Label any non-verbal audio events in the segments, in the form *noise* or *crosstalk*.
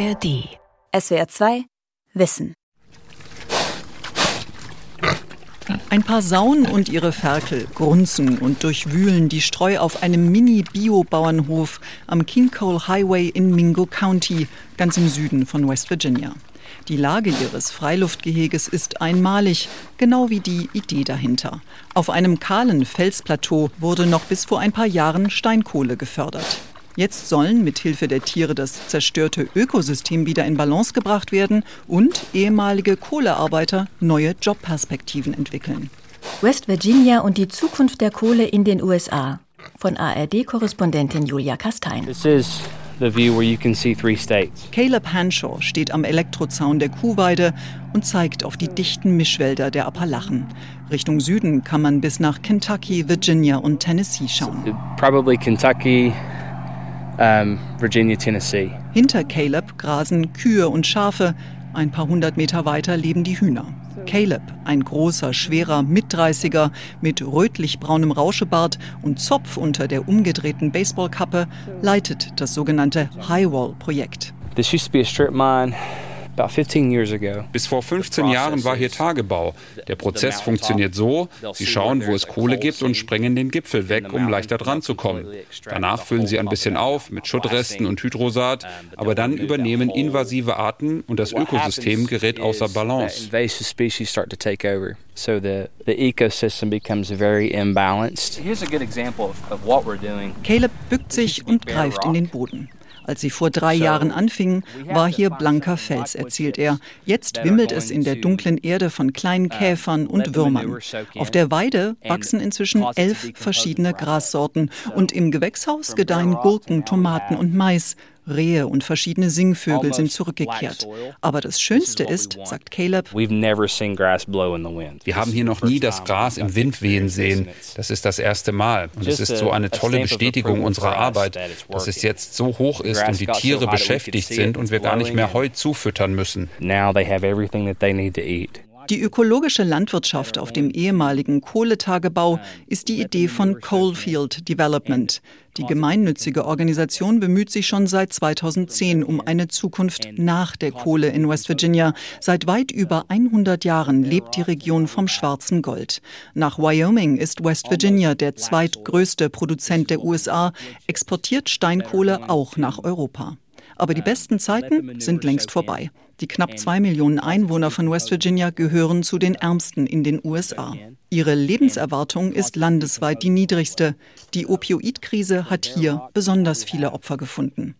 ARD. SWR 2 Wissen. Ein paar Sauen und ihre Ferkel grunzen und durchwühlen die Streu auf einem Mini-Bio-Bauernhof am King Cole Highway in Mingo County, ganz im Süden von West Virginia. Die Lage ihres Freiluftgeheges ist einmalig, genau wie die Idee dahinter. Auf einem kahlen Felsplateau wurde noch bis vor ein paar Jahren Steinkohle gefördert. Jetzt sollen mit Hilfe der Tiere das zerstörte Ökosystem wieder in Balance gebracht werden und ehemalige Kohlearbeiter neue Jobperspektiven entwickeln. West Virginia und die Zukunft der Kohle in den USA. Von ARD-Korrespondentin Julia Kastein. This is the view where you can see three states. Caleb Hanshaw steht am Elektrozaun der Kuhweide und zeigt auf die dichten Mischwälder der Appalachen. Richtung Süden kann man bis nach Kentucky, Virginia und Tennessee schauen. Probably Kentucky, um, Virginia, Tennessee. Hinter Caleb grasen Kühe und Schafe. Ein paar hundert Meter weiter leben die Hühner. Caleb, ein großer, schwerer Mitdreißiger mit rötlich-braunem Rauschebart und Zopf unter der umgedrehten Baseballkappe, leitet das sogenannte Highwall-Projekt. This used to be a strip mine. About 15 years ago. Bis vor 15 Jahren war hier Tagebau. Der Prozess funktioniert so, sie schauen, wo es Kohle gibt und sprengen den Gipfel weg, um leichter dran zu kommen. Danach füllen sie ein bisschen auf mit Schuttresten und Hydrosat, aber dann übernehmen invasive Arten und das Ökosystem gerät außer Balance. Invasive species start to take over. So the, the ecosystem becomes very imbalanced. Here's a good example of, of what we're doing. Caleb bückt sich und greift in den Boden. Als sie vor drei Jahren anfingen, war hier blanker Fels, erzählt er. Jetzt wimmelt es in der dunklen Erde von kleinen Käfern und Würmern. Auf der Weide wachsen inzwischen elf verschiedene Grassorten und im Gewächshaus gedeihen Gurken, Tomaten und Mais. Rehe und verschiedene Singvögel sind zurückgekehrt. Aber das Schönste ist, sagt Caleb, wir haben hier noch nie das Gras im Wind wehen sehen. Das ist das erste Mal. Und es ist so eine tolle Bestätigung unserer Arbeit, dass es jetzt so hoch ist und die Tiere beschäftigt sind und wir gar nicht mehr Heu zufüttern müssen. Now they have everything that they need to eat. Die ökologische Landwirtschaft auf dem ehemaligen Kohletagebau ist die Idee von Coalfield Development. Die gemeinnützige Organisation bemüht sich schon seit 2010 um eine Zukunft nach der Kohle in West Virginia. Seit weit über 100 Jahren lebt die Region vom schwarzen Gold. Nach Wyoming ist West Virginia der zweitgrößte Produzent der USA, exportiert Steinkohle auch nach Europa. Aber die besten Zeiten sind längst vorbei. Die knapp zwei Millionen Einwohner von West Virginia gehören zu den ärmsten in den USA. Ihre Lebenserwartung ist landesweit die niedrigste. Die Opioidkrise hat hier besonders viele Opfer gefunden.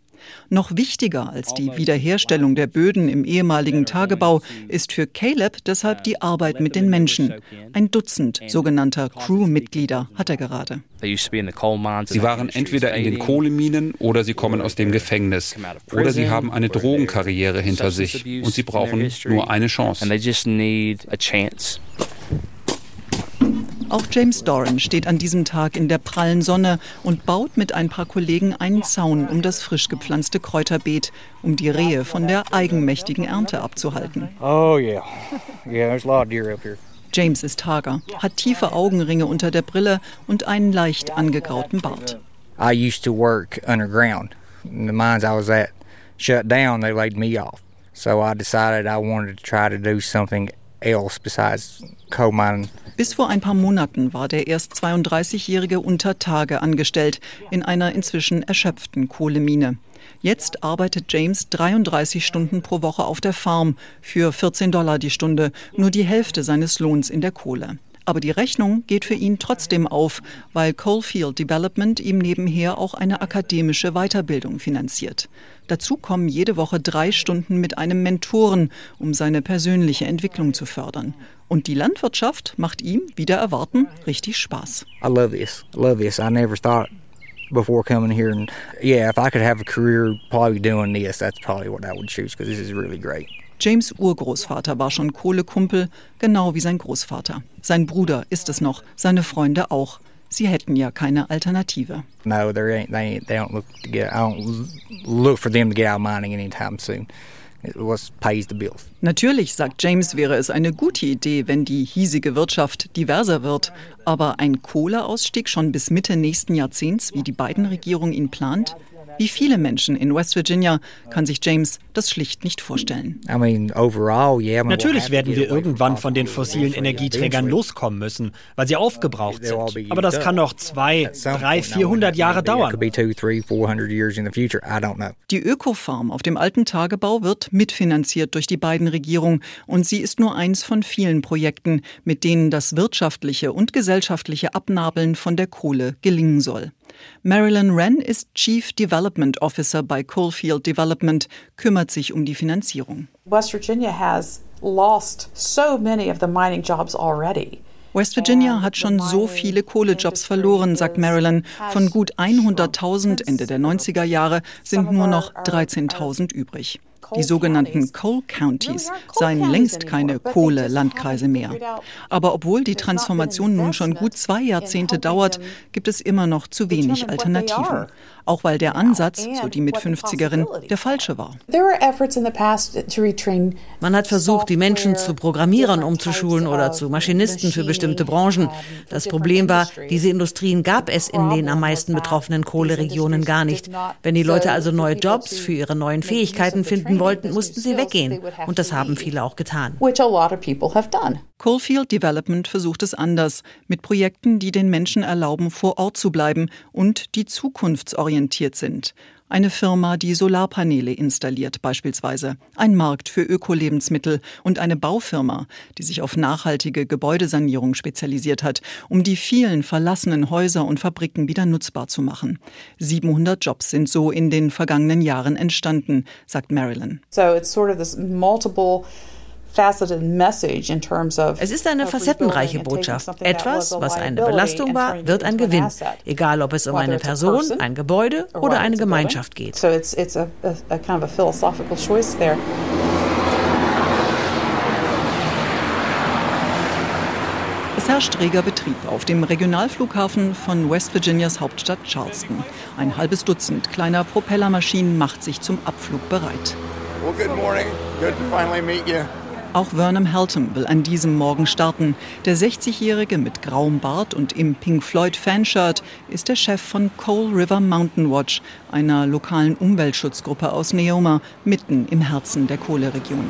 Noch wichtiger als die Wiederherstellung der Böden im ehemaligen Tagebau ist für Caleb deshalb die Arbeit mit den Menschen. Ein Dutzend sogenannter Crew-Mitglieder hat er gerade. Sie waren entweder in den Kohleminen oder sie kommen aus dem Gefängnis. Oder sie haben eine Drogenkarriere hinter sich und sie brauchen nur eine Chance. Auch James Doran steht an diesem Tag in der prallen Sonne und baut mit ein paar Kollegen einen Zaun um das frisch gepflanzte Kräuterbeet, um die Rehe von der eigenmächtigen Ernte abzuhalten. Oh yeah. Yeah, there's a lot of deer up here. James ist hager, hat tiefe Augenringe unter der Brille und einen leicht angegrauten Bart. I used to work underground. The mines I was at shut down, they laid me off. So I decided I wanted to try to do something Bis vor ein paar Monaten war der erst 32-Jährige unter Tage angestellt in einer inzwischen erschöpften Kohlemine. Jetzt arbeitet James 33 Stunden pro Woche auf der Farm für 14 Dollar die Stunde, nur die Hälfte seines Lohns in der Kohle. Aber die Rechnung geht für ihn trotzdem auf, weil Coalfield Development ihm nebenher auch eine akademische Weiterbildung finanziert. Dazu kommen jede Woche drei Stunden mit einem Mentoren, um seine persönliche Entwicklung zu fördern. Und die Landwirtschaft macht ihm, wieder erwarten, richtig Spaß. I love this. I love this. I never thought before coming here and yeah, if I could have a career probably doing this, that's probably what I would choose because this is really great. James Urgroßvater war schon Kohlekumpel, genau wie sein Großvater. Sein Bruder ist es noch, seine Freunde auch. Sie hätten ja keine Alternative. No, there ain't, they, ain't, they don't look to get, I don't look for them to get out of mining anytime soon. It was pays the bills. Natürlich, sagt James, wäre es eine gute Idee, wenn die hiesige Wirtschaft diverser wird. Aber ein Kohleausstieg schon bis Mitte nächsten Jahrzehnts, wie die beiden Regierung ihn plant? Wie viele Menschen in West Virginia kann sich James das schlicht nicht vorstellen. Natürlich werden wir irgendwann von den fossilen Energieträgern loskommen müssen, weil sie aufgebraucht sind. Aber das kann noch zwei, drei, vierhundert Jahre dauern. Die Ökofarm auf dem alten Tagebau wird mitfinanziert durch die beiden Regierungen und sie ist nur eins von vielen Projekten, mit denen das wirtschaftliche und gesellschaftliche Abnabeln von der Kohle gelingen soll. Marilyn Wren ist Chief Development Officer bei Coalfield Development, kümmert sich um die Finanzierung. West Virginia has lost so many of the mining jobs already. West Virginia hat schon so viele Kohlejobs verloren, sagt Marilyn. Von gut 100.000 Ende der 90er Jahre sind nur noch 13.000 übrig. Die sogenannten Coal Counties seien längst keine Kohle-Landkreise mehr. Aber obwohl die Transformation nun schon gut zwei Jahrzehnte dauert, gibt es immer noch zu wenig Alternativen. Auch weil der Ansatz, so die Mit-50erin, der falsche war. Man hat versucht, die Menschen zu Programmierern umzuschulen oder zu Maschinisten für bestimmte Branchen. Das Problem war, diese Industrien gab es in den am meisten betroffenen Kohleregionen gar nicht. Wenn die Leute also neue Jobs für ihre neuen Fähigkeiten finden wollten, mussten sie weggehen. Und das haben viele auch getan. Coalfield Development versucht es anders, mit Projekten, die den Menschen erlauben, vor Ort zu bleiben und die zukunftsorientiert sind. Eine Firma, die Solarpaneele installiert beispielsweise, ein Markt für Ökolebensmittel und eine Baufirma, die sich auf nachhaltige Gebäudesanierung spezialisiert hat, um die vielen verlassenen Häuser und Fabriken wieder nutzbar zu machen. 700 Jobs sind so in den vergangenen Jahren entstanden, sagt Marilyn. So it's sort of this multiple es ist eine facettenreiche Botschaft. Etwas, was eine Belastung war, wird ein Gewinn, egal ob es um eine Person, ein Gebäude oder eine Gemeinschaft geht. Es herrscht reger Betrieb auf dem Regionalflughafen von West Virginias Hauptstadt Charleston. Ein halbes Dutzend kleiner Propellermaschinen macht sich zum Abflug bereit. Well, good morning. Good to finally meet you. Auch Vernon Haltom will an diesem Morgen starten. Der 60-Jährige mit grauem Bart und im Pink Floyd Fanshirt ist der Chef von Coal River Mountain Watch, einer lokalen Umweltschutzgruppe aus Neoma, mitten im Herzen der Kohleregion.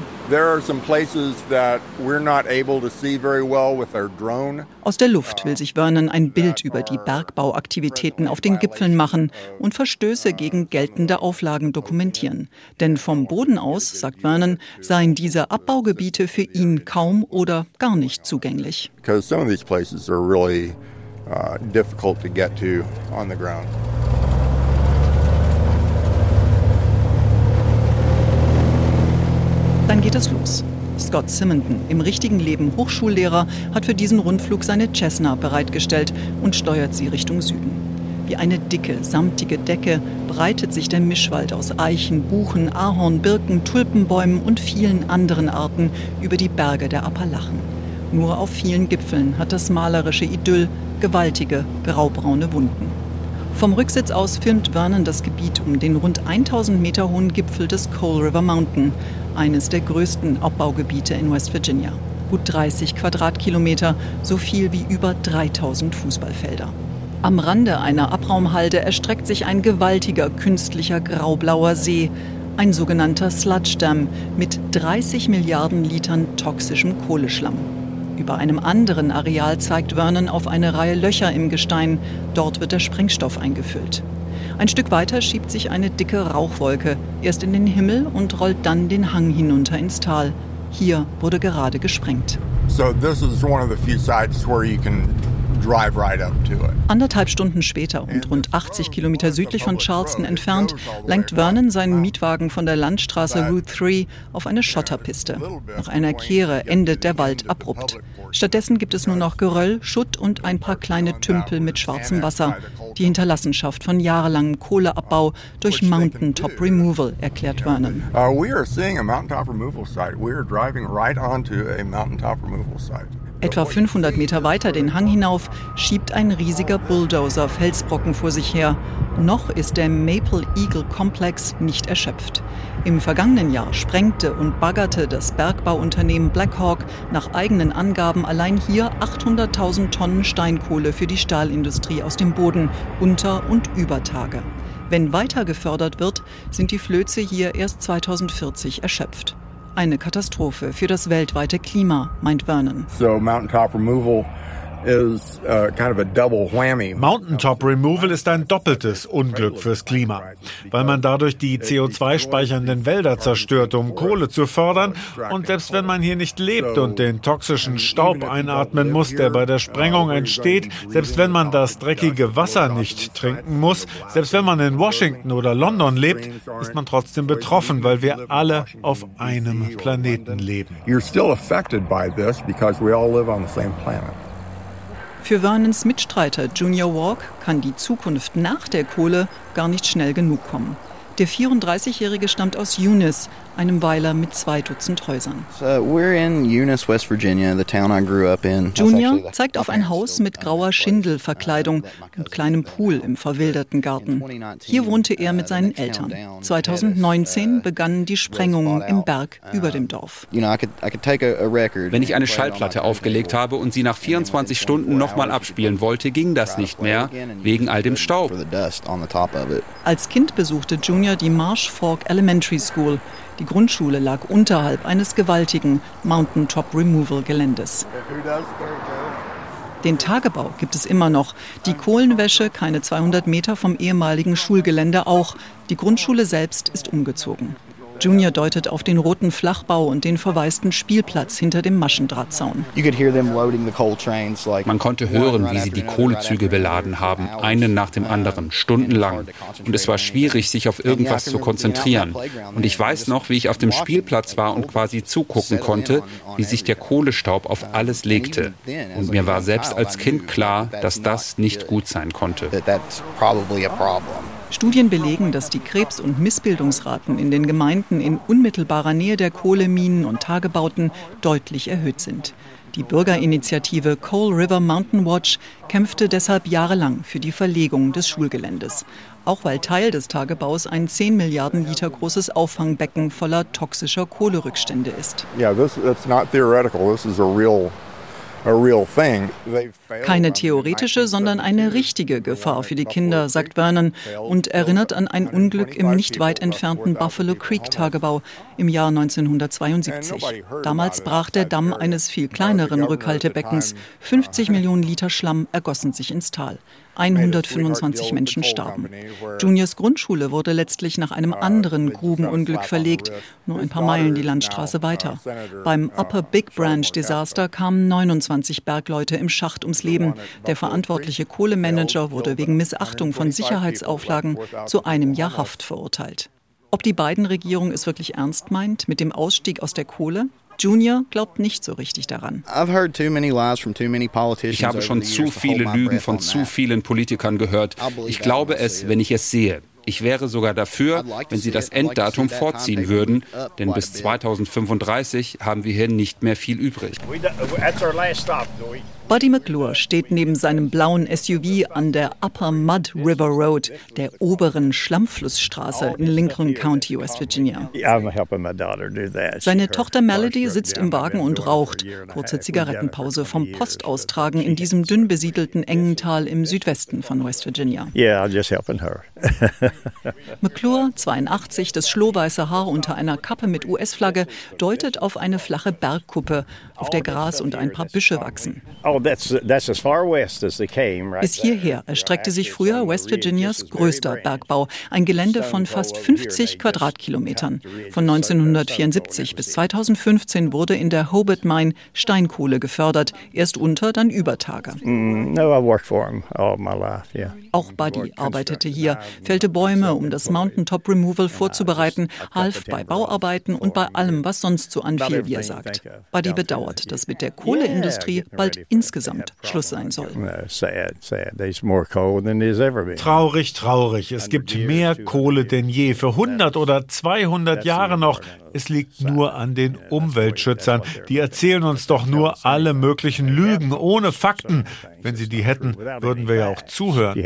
Aus der Luft will sich Vernon ein Bild über die Bergbauaktivitäten auf den Gipfeln machen und Verstöße gegen geltende Auflagen dokumentieren. Denn vom Boden aus, sagt Vernon, seien diese Abbaugebiete für ihn kaum oder gar nicht zugänglich. Uh. Dann geht es los. Scott Simonton, im richtigen Leben Hochschullehrer, hat für diesen Rundflug seine Cessna bereitgestellt und steuert sie Richtung Süden. Wie eine dicke, samtige Decke breitet sich der Mischwald aus Eichen, Buchen, Ahorn, Birken, Tulpenbäumen und vielen anderen Arten über die Berge der Appalachen. Nur auf vielen Gipfeln hat das malerische Idyll gewaltige, graubraune Wunden. Vom Rücksitz aus filmt Vernon das Gebiet um den rund 1000 Meter hohen Gipfel des Coal River Mountain, eines der größten Abbaugebiete in West Virginia. Gut 30 Quadratkilometer, so viel wie über 3000 Fußballfelder. Am Rande einer Abraumhalde erstreckt sich ein gewaltiger künstlicher graublauer See, ein sogenannter Sludge Dam mit 30 Milliarden Litern toxischem Kohleschlamm. Über einem anderen Areal zeigt Vernon auf eine Reihe Löcher im Gestein. Dort wird der Sprengstoff eingefüllt. Ein Stück weiter schiebt sich eine dicke Rauchwolke erst in den Himmel und rollt dann den Hang hinunter ins Tal. Hier wurde gerade gesprengt. So this is one of the few sites where you can drive right up to it. Anderthalb Stunden später und rund 80 Kilometer südlich von Charleston entfernt lenkt Vernon seinen Mietwagen von der Landstraße Route 3 auf eine Schotterpiste. Nach einer Kehre endet der Wald abrupt. Stattdessen gibt es nur noch Geröll, Schutt und ein paar kleine Tümpel mit schwarzem Wasser. Die Hinterlassenschaft von jahrelangem Kohleabbau durch Mountaintop Removal, erklärt Vernon. Uh, we are seeing a mountaintop removal site. We are driving right onto a mountaintop removal site. Etwa 500 Meter weiter den Hang hinauf schiebt ein riesiger Bulldozer Felsbrocken vor sich her. Noch ist der Maple Eagle Komplex nicht erschöpft. Im vergangenen Jahr sprengte und baggerte das Bergbauunternehmen Blackhawk nach eigenen Angaben allein hier 800.000 Tonnen Steinkohle für die Stahlindustrie aus dem Boden unter und über Tage. Wenn weiter gefördert wird, sind die Flöze hier erst 2040 erschöpft. Eine Katastrophe für das weltweite Klima, meint Vernon. So mountaintop removal is uh, kind of a double whammy. Mountaintop Removal ist ein doppeltes Unglück fürs Klima, weil man dadurch die CO2-speichernden Wälder zerstört, um Kohle zu fördern. Und selbst wenn man hier nicht lebt und den toxischen Staub einatmen muss, der bei der Sprengung entsteht, selbst wenn man das dreckige Wasser nicht trinken muss, selbst wenn man in Washington oder London lebt, ist man trotzdem betroffen, weil wir alle auf einem Planeten leben. You're still affected by this because we all live on the same planet. Für Vernons Mitstreiter Junior Walk kann die Zukunft nach der Kohle gar nicht schnell genug kommen. Der 34-Jährige stammt aus Eunice, einem Weiler mit zwei Dutzend Häusern. Eunice, Junior zeigt auf ein Haus mit grauer Schindelverkleidung und kleinem Pool im verwilderten Garten. Hier wohnte er mit seinen Eltern. 2019 begannen die Sprengungen im Berg über dem Dorf. Wenn ich eine Schallplatte aufgelegt habe und sie nach 24 Stunden nochmal abspielen wollte, ging das nicht mehr, wegen all dem Staub. Als Kind besuchte Junior die Marsh Fork Elementary School. Die Grundschule lag unterhalb eines gewaltigen Mountaintop Removal Geländes. Den Tagebau gibt es immer noch. Die Kohlenwäsche keine 200 Meter vom ehemaligen Schulgelände auch. Die Grundschule selbst ist umgezogen. Junior deutet auf den roten Flachbau und den verwaisten Spielplatz hinter dem Maschendrahtzaun. Man konnte hören, wie sie die Kohlezüge beladen haben, einen nach dem anderen, stundenlang. Und es war schwierig, sich auf irgendwas zu konzentrieren. Und ich weiß noch, wie ich auf dem Spielplatz war und quasi zugucken konnte, wie sich der Kohlestaub auf alles legte. Und mir war selbst als Kind klar, dass das nicht gut sein konnte. Studien belegen, dass die Krebs- und Missbildungsraten in den Gemeinden in unmittelbarer Nähe der Kohleminen und Tagebauten deutlich erhöht sind. Die Bürgerinitiative Coal River Mountain Watch kämpfte deshalb jahrelang für die Verlegung des Schulgeländes. Auch weil Teil des Tagebaus ein 10 Milliarden Liter großes Auffangbecken voller toxischer Kohlerückstände ist. Yeah, this, it's not theoretical. This is a real keine theoretische, sondern eine richtige Gefahr für die Kinder, sagt Vernon und erinnert an ein Unglück im nicht weit entfernten Buffalo Creek Tagebau im Jahr 1972. Damals brach der Damm eines viel kleineren Rückhaltebeckens. 50 Millionen Liter Schlamm ergossen sich ins Tal. 125 Menschen starben. Juniors Grundschule wurde letztlich nach einem anderen Grubenunglück verlegt, nur ein paar Meilen die Landstraße weiter. Beim Upper Big Branch Desaster kamen 29 Bergleute im Schacht ums Leben. Der verantwortliche Kohlemanager wurde wegen Missachtung von Sicherheitsauflagen zu einem Jahr Haft verurteilt. Ob die beiden Regierung es wirklich ernst meint mit dem Ausstieg aus der Kohle? Junior glaubt nicht so richtig daran. Ich habe schon zu viele Lügen von zu vielen Politikern gehört. Ich glaube es, wenn ich es sehe. Ich wäre sogar dafür, wenn Sie das Enddatum vorziehen würden, denn bis 2035 haben wir hier nicht mehr viel übrig. Buddy McClure steht neben seinem blauen SUV an der Upper Mud River Road, der oberen Schlammflussstraße in Lincoln County, West Virginia. Seine Tochter Melody sitzt im Wagen und raucht. Kurze Zigarettenpause vom Postaustragen in diesem dünn besiedelten engen Tal im Südwesten von West Virginia. *laughs* *laughs* McClure, 82, das schlohweiße Haar unter einer Kappe mit US-Flagge, deutet auf eine flache Bergkuppe, auf der Gras und ein paar Büsche wachsen. Oh, Bis hierher erstreckte sich früher West Virginias größter Bergbau, ein Gelände von fast 50 Quadratkilometern. Von 1974 bis 2015 wurde in der Hobart Mine Steinkohle gefördert, erst unter, dann über Tage. Mm, Auch Buddy arbeitete hier, fällte Bäume, um das Mountaintop Removal vorzubereiten, half bei Bauarbeiten und bei allem, was sonst so anfiel, wie er sagt. Buddy bedauert, dass mit der Kohleindustrie bald insgesamt insgesamt Schluss sein soll. Traurig, traurig. Es gibt mehr Kohle denn je. Für 100 oder 200 Jahre noch. Es liegt nur an den Umweltschützern. Die erzählen uns doch nur alle möglichen Lügen ohne Fakten. Wenn sie die hätten, würden wir ja auch zuhören.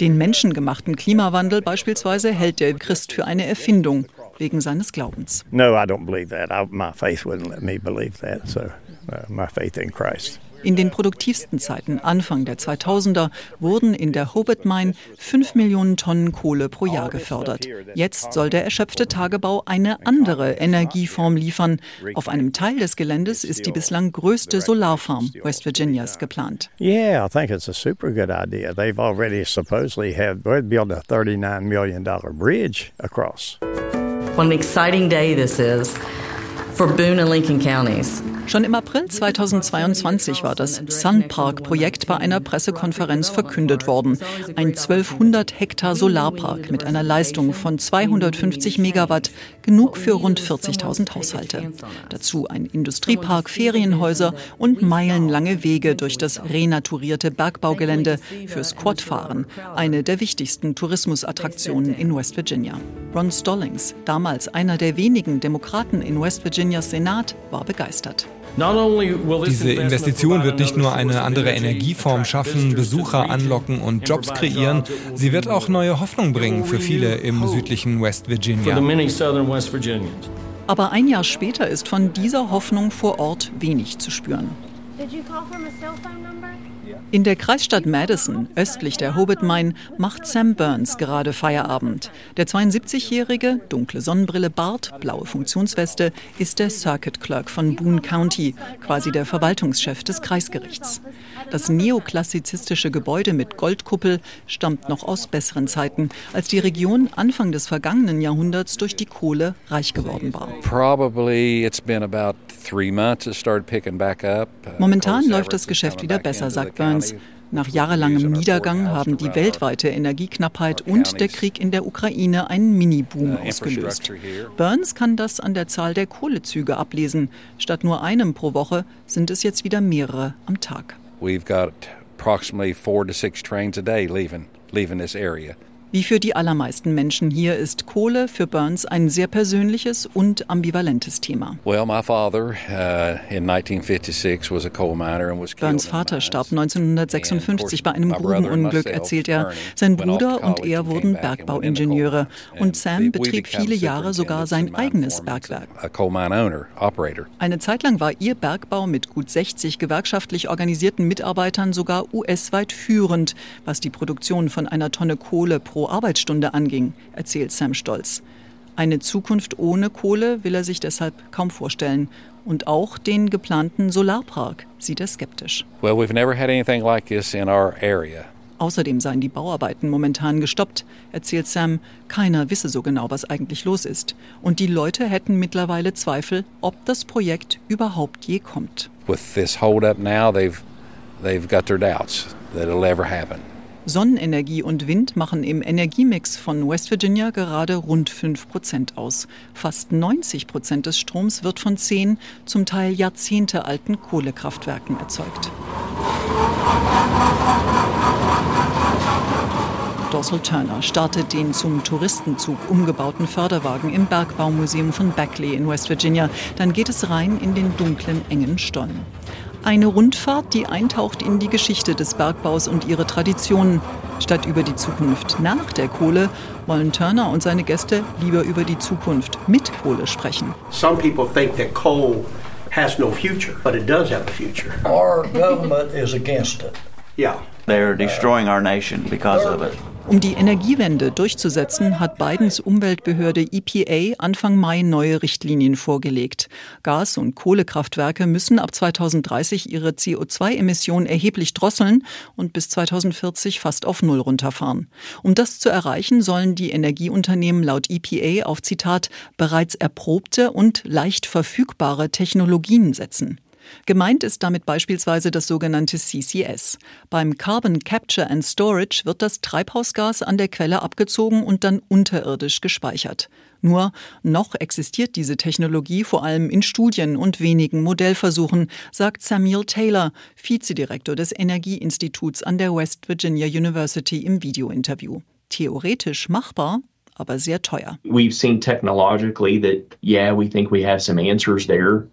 Den menschengemachten Klimawandel beispielsweise hält der Christ für eine Erfindung wegen seines Glaubens. No, I don't believe that. I, my faith wouldn't let me believe that. So uh, my faith in Christ. In den produktivsten Zeiten Anfang der 2000er wurden in der Hobart Mine 5 Millionen Tonnen Kohle pro Jahr gefördert. Jetzt soll der erschöpfte Tagebau eine andere Energieform liefern. Auf einem Teil des Geländes ist die bislang größte Solarfarm West Virginias geplant. Yeah, I think it's a super good idea. They've already supposedly have built a 39 million dollar bridge across. What an exciting day this is for Boone and Lincoln counties. Schon im April 2022 war das Sun Park Projekt bei einer Pressekonferenz verkündet worden. Ein 1200 Hektar Solarpark mit einer Leistung von 250 Megawatt, genug für rund 40.000 Haushalte. Dazu ein Industriepark, Ferienhäuser und meilenlange Wege durch das renaturierte Bergbaugelände fürs Quadfahren, eine der wichtigsten Tourismusattraktionen in West Virginia. Ron Stallings, damals einer der wenigen Demokraten in West Virginias Senat, war begeistert. Diese Investition wird nicht nur eine andere Energieform schaffen, Besucher anlocken und Jobs kreieren, sie wird auch neue Hoffnung bringen für viele im südlichen West Virginia. Aber ein Jahr später ist von dieser Hoffnung vor Ort wenig zu spüren. In der Kreisstadt Madison, östlich der Hobart Mine, macht Sam Burns gerade Feierabend. Der 72-jährige, dunkle Sonnenbrille, Bart, blaue Funktionsweste, ist der Circuit Clerk von Boone County, quasi der Verwaltungschef des Kreisgerichts. Das neoklassizistische Gebäude mit Goldkuppel stammt noch aus besseren Zeiten, als die Region Anfang des vergangenen Jahrhunderts durch die Kohle reich geworden war. Momentan läuft das Geschäft wieder besser, sagt Burns. Nach jahrelangem Niedergang haben die weltweite Energieknappheit und der Krieg in der Ukraine einen Mini-Boom ausgelöst. Burns kann das an der Zahl der Kohlezüge ablesen. Statt nur einem pro Woche sind es jetzt wieder mehrere am Tag. We've got approximately four to six trains a day leaving, leaving this area. Wie für die allermeisten Menschen hier ist Kohle für Burns ein sehr persönliches und ambivalentes Thema. Burns Vater starb 1956 bei einem Grubenunglück, erzählt er. Sein Bruder und er wurden Bergbauingenieure und Sam betrieb viele Jahre sogar sein eigenes Bergwerk. Eine Zeit lang war ihr Bergbau mit gut 60 gewerkschaftlich organisierten Mitarbeitern sogar US-weit führend, was die Produktion von einer Tonne Kohle pro pro Arbeitsstunde anging, erzählt Sam Stolz. Eine Zukunft ohne Kohle will er sich deshalb kaum vorstellen. Und auch den geplanten Solarpark sieht er skeptisch. Well, we've never had anything like this in our area. Außerdem seien die Bauarbeiten momentan gestoppt, erzählt Sam. Keiner wisse so genau, was eigentlich los ist. Und die Leute hätten mittlerweile Zweifel, ob das Projekt überhaupt je kommt. With this hold up now, they've, they've got their doubts that it'll ever happen. Sonnenenergie und Wind machen im Energiemix von West Virginia gerade rund 5 Prozent aus. Fast 90 Prozent des Stroms wird von zehn, zum Teil jahrzehntealten Kohlekraftwerken erzeugt. Dorsal Turner startet den zum Touristenzug umgebauten Förderwagen im Bergbaumuseum von Beckley in West Virginia. Dann geht es rein in den dunklen, engen Stollen. Eine Rundfahrt, die eintaucht in die Geschichte des Bergbaus und ihre Traditionen. Statt über die Zukunft nach der Kohle wollen Turner und seine Gäste lieber über die Zukunft mit Kohle sprechen. Some people think that coal has no future, but it does have a future. Our government is against it. Yeah. They're destroying our nation because of it. Um die Energiewende durchzusetzen, hat Bidens Umweltbehörde EPA Anfang Mai neue Richtlinien vorgelegt. Gas- und Kohlekraftwerke müssen ab 2030 ihre CO2-Emissionen erheblich drosseln und bis 2040 fast auf Null runterfahren. Um das zu erreichen, sollen die Energieunternehmen laut EPA auf Zitat bereits erprobte und leicht verfügbare Technologien setzen. Gemeint ist damit beispielsweise das sogenannte CCS. Beim Carbon Capture and Storage wird das Treibhausgas an der Quelle abgezogen und dann unterirdisch gespeichert. Nur noch existiert diese Technologie vor allem in Studien und wenigen Modellversuchen, sagt Samuel Taylor, Vizedirektor des Energieinstituts an der West Virginia University im Videointerview. Theoretisch machbar, aber sehr teuer. We've seen technologically that yeah, we think we have some answers there.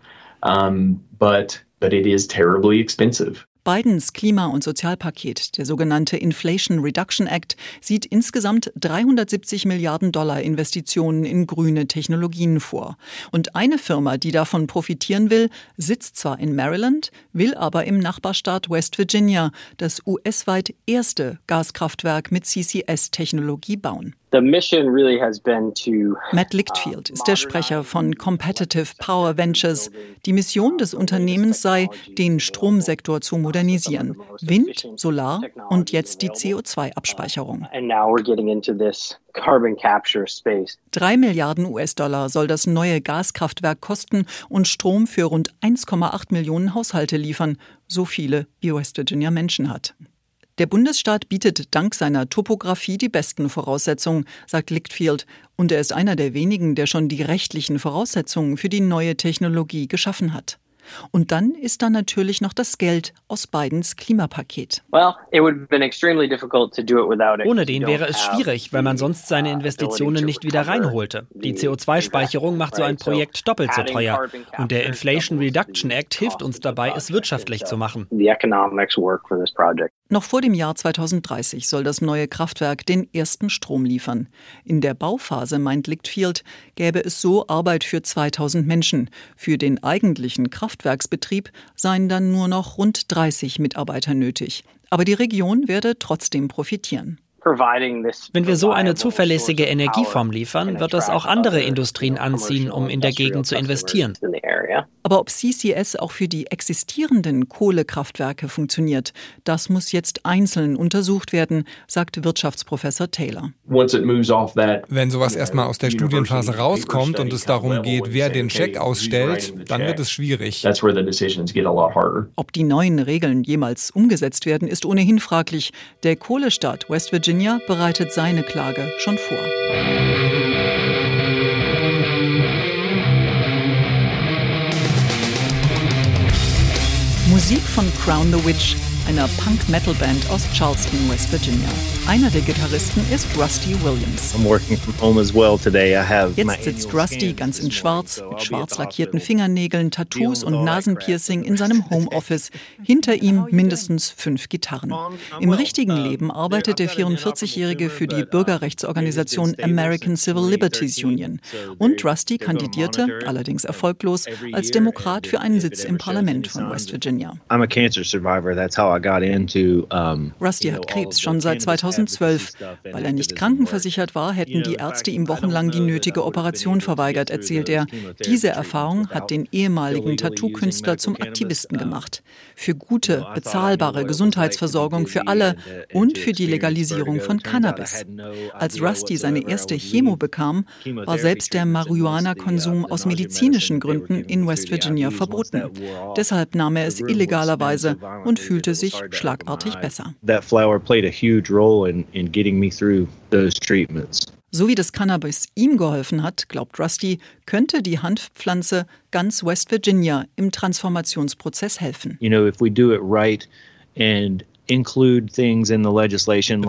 Um, but but it is terribly expensive. Bidens Klima- und Sozialpaket, der sogenannte Inflation Reduction Act, sieht insgesamt 370 Milliarden Dollar Investitionen in grüne Technologien vor. Und eine Firma, die davon profitieren will, sitzt zwar in Maryland, will aber im Nachbarstaat West Virginia das US-weit erste Gaskraftwerk mit CCS-Technologie bauen. Matt Lichtfield ist der Sprecher von Competitive Power Ventures. Die Mission des Unternehmens sei, den Stromsektor zu modernisieren. Wind, Solar und jetzt die CO2-Abspeicherung. Drei Milliarden US-Dollar soll das neue Gaskraftwerk kosten und Strom für rund 1,8 Millionen Haushalte liefern, so viele wie West Virginia Menschen hat. Der Bundesstaat bietet dank seiner Topographie die besten Voraussetzungen, sagt Lichtfield, und er ist einer der wenigen, der schon die rechtlichen Voraussetzungen für die neue Technologie geschaffen hat. Und dann ist da natürlich noch das Geld aus Bidens Klimapaket. Ohne den wäre es schwierig, weil man sonst seine Investitionen nicht wieder reinholte. Die CO2-Speicherung macht so ein Projekt doppelt so teuer. Und der Inflation Reduction Act hilft uns dabei, es wirtschaftlich zu machen. Noch vor dem Jahr 2030 soll das neue Kraftwerk den ersten Strom liefern. In der Bauphase, meint Lichtfield, gäbe es so Arbeit für 2000 Menschen. Für den eigentlichen Kraftwerksbetrieb seien dann nur noch rund 30 Mitarbeiter nötig. Aber die Region werde trotzdem profitieren. Wenn wir so eine zuverlässige Energieform liefern, wird es auch andere Industrien anziehen, um in der Gegend zu investieren. Aber ob CCS auch für die existierenden Kohlekraftwerke funktioniert, das muss jetzt einzeln untersucht werden, sagt Wirtschaftsprofessor Taylor. Wenn sowas erstmal aus der Studienphase rauskommt und es darum geht, wer den Scheck ausstellt, dann wird es schwierig. Ob die neuen Regeln jemals umgesetzt werden, ist ohnehin fraglich. Der Kohlestaat West Virginia Virginia bereitet seine Klage schon vor. Musik von Crown the Witch einer Punk-Metal-Band aus Charleston, West Virginia. Einer der Gitarristen ist Rusty Williams. Jetzt sitzt Rusty ganz in Schwarz, mit schwarz lackierten Fingernägeln, Tattoos und Nasenpiercing in seinem *laughs* Homeoffice. Hinter ihm mindestens fünf Gitarren. Im richtigen Leben arbeitet der 44-Jährige für die Bürgerrechtsorganisation American Civil Liberties Union. Und Rusty kandidierte, allerdings erfolglos, als Demokrat für einen Sitz im Parlament von West Virginia. I'm a cancer survivor. That's how Rusty hat Krebs schon seit 2012. Weil er nicht krankenversichert war, hätten die Ärzte ihm wochenlang die nötige Operation verweigert, erzählt er. Diese Erfahrung hat den ehemaligen Tattoo-Künstler zum Aktivisten gemacht. Für gute, bezahlbare Gesundheitsversorgung für alle und für die Legalisierung von Cannabis. Als Rusty seine erste Chemo bekam, war selbst der Marihuana-Konsum aus medizinischen Gründen in West Virginia verboten. Deshalb nahm er es illegalerweise und fühlte sich sich schlagartig besser. So wie das Cannabis ihm geholfen hat, glaubt Rusty, könnte die Hanfpflanze ganz West Virginia im Transformationsprozess helfen. You know, if we do it right and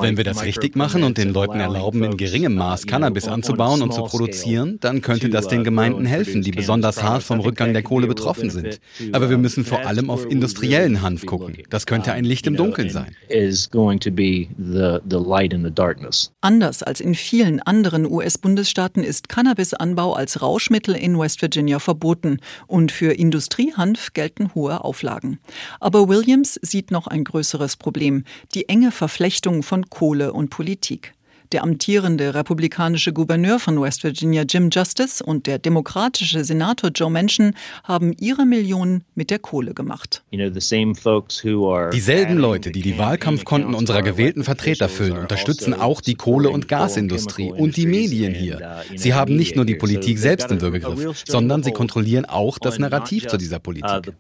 wenn wir das richtig machen und den Leuten erlauben, in geringem Maß Cannabis anzubauen und zu produzieren, dann könnte das den uh, Gemeinden helfen, die besonders hart vom Rückgang der Kohle betroffen sind. Aber wir müssen vor allem auf industriellen Hanf gucken. Das könnte ein Licht im Dunkeln sein. Anders als in vielen anderen US-Bundesstaaten ist Cannabisanbau als Rauschmittel in West Virginia verboten und für Industriehanf gelten hohe Auflagen. Aber Williams sieht noch ein größeres Problem. Problem, die enge Verflechtung von Kohle und Politik. Der amtierende republikanische Gouverneur von West Virginia Jim Justice und der demokratische Senator Joe Manchin haben ihre Millionen mit der Kohle gemacht. Dieselben Leute, die die Wahlkampfkonten unserer gewählten Vertreter füllen, unterstützen auch die Kohle- und Gasindustrie und die Medien hier. Sie haben nicht nur die Politik selbst im Würgegriff, sondern sie kontrollieren auch das Narrativ zu dieser Politik.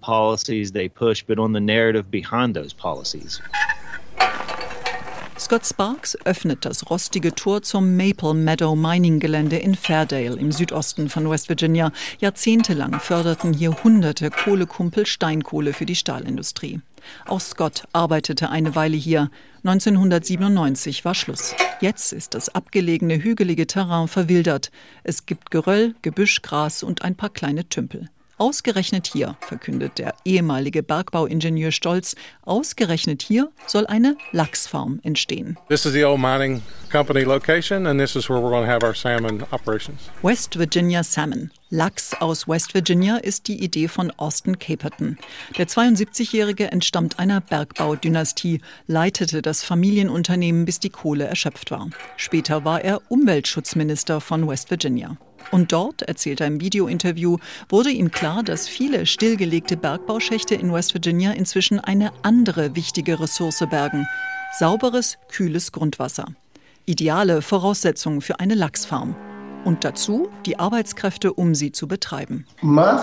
Scott Sparks öffnet das rostige Tor zum Maple Meadow Mining Gelände in Fairdale im Südosten von West Virginia. Jahrzehntelang förderten hier hunderte Kohlekumpel Steinkohle für die Stahlindustrie. Auch Scott arbeitete eine Weile hier. 1997 war Schluss. Jetzt ist das abgelegene hügelige Terrain verwildert. Es gibt Geröll, Gebüsch, Gras und ein paar kleine Tümpel. Ausgerechnet hier, verkündet der ehemalige Bergbauingenieur stolz, ausgerechnet hier soll eine Lachsfarm entstehen. This is the old mining company location and this is where we're going to have our salmon operations. West Virginia Salmon. Lachs aus West Virginia ist die Idee von Austin Caperton. Der 72-Jährige entstammt einer Bergbaudynastie, leitete das Familienunternehmen, bis die Kohle erschöpft war. Später war er Umweltschutzminister von West Virginia. Und dort, erzählt er im Videointerview, wurde ihm klar, dass viele stillgelegte Bergbauschächte in West Virginia inzwischen eine andere wichtige Ressource bergen. Sauberes, kühles Grundwasser. Ideale Voraussetzungen für eine Lachsfarm. Und dazu die Arbeitskräfte, um sie zu betreiben. Mein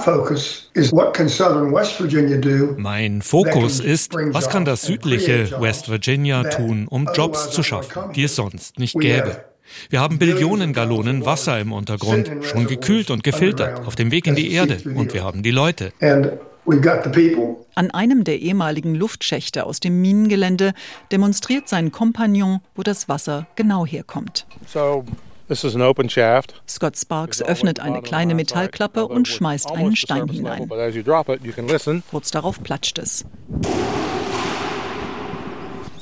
Fokus ist, was kann das südliche West Virginia tun, um Jobs zu schaffen, die es sonst nicht gäbe. Wir haben Billionen Gallonen Wasser im Untergrund, schon gekühlt und gefiltert, auf dem Weg in die Erde. Und wir haben die Leute. An einem der ehemaligen Luftschächte aus dem Minengelände demonstriert sein Kompagnon, wo das Wasser genau herkommt. Scott Sparks öffnet eine kleine Metallklappe und schmeißt einen Stein hinein. Kurz darauf platscht es.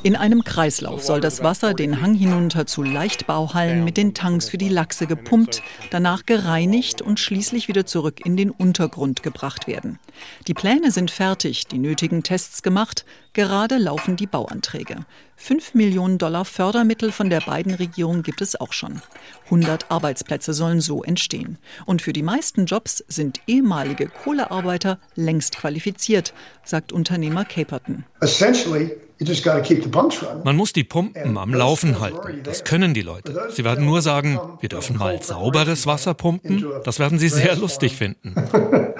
In einem Kreislauf soll das Wasser den Hang hinunter zu Leichtbauhallen mit den Tanks für die Lachse gepumpt, danach gereinigt und schließlich wieder zurück in den Untergrund gebracht werden. Die Pläne sind fertig, die nötigen Tests gemacht, gerade laufen die Bauanträge. Fünf Millionen Dollar Fördermittel von der beiden Regierung gibt es auch schon. 100 Arbeitsplätze sollen so entstehen. Und für die meisten Jobs sind ehemalige Kohlearbeiter längst qualifiziert, sagt Unternehmer Caperton. Man muss die Pumpen am Laufen halten. Das können die Leute. Sie werden nur sagen, wir dürfen mal sauberes Wasser pumpen. Das werden sie sehr lustig finden. *laughs*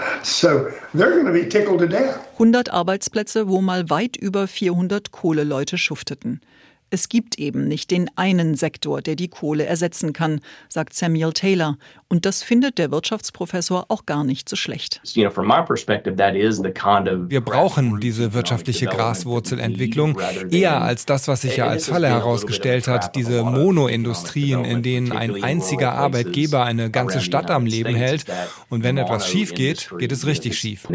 100 Arbeitsplätze, wo mal weit über 400 Kohleleute schufteten. Es gibt eben nicht den einen Sektor, der die Kohle ersetzen kann, sagt Samuel Taylor. Und das findet der Wirtschaftsprofessor auch gar nicht so schlecht. Wir brauchen diese wirtschaftliche Graswurzelentwicklung eher als das, was sich ja als Falle herausgestellt hat, diese Monoindustrien, in denen ein einziger Arbeitgeber eine ganze Stadt am Leben hält. Und wenn etwas schief geht, geht es richtig schief.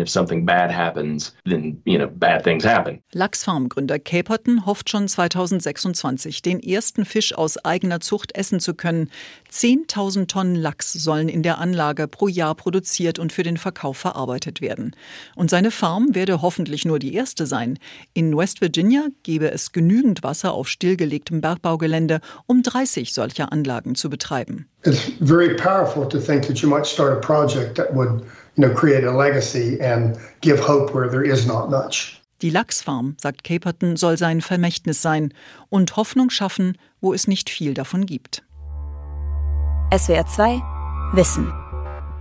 Lachsfarmgründer Caperton hofft schon 2006 2026 den ersten Fisch aus eigener Zucht essen zu können. 10.000 Tonnen Lachs sollen in der Anlage pro Jahr produziert und für den Verkauf verarbeitet werden. Und seine Farm werde hoffentlich nur die erste sein. In West Virginia gebe es genügend Wasser auf stillgelegtem Bergbaugelände, um 30 solcher Anlagen zu betreiben. It's very powerful to think that you might start a project that would, you know, create a legacy and give hope where there is not much. Die Lachsfarm, sagt Caperton, soll sein Vermächtnis sein und Hoffnung schaffen, wo es nicht viel davon gibt. SWR 2 Wissen.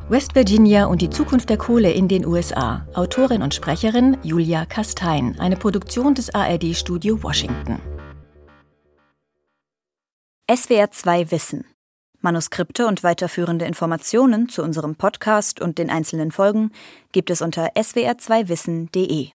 West Virginia und die Zukunft der Kohle in den USA. Autorin und Sprecherin Julia Kastein. Eine Produktion des ARD Studio Washington. SWR 2 Wissen. Manuskripte und weiterführende Informationen zu unserem Podcast und den einzelnen Folgen gibt es unter swr2wissen.de.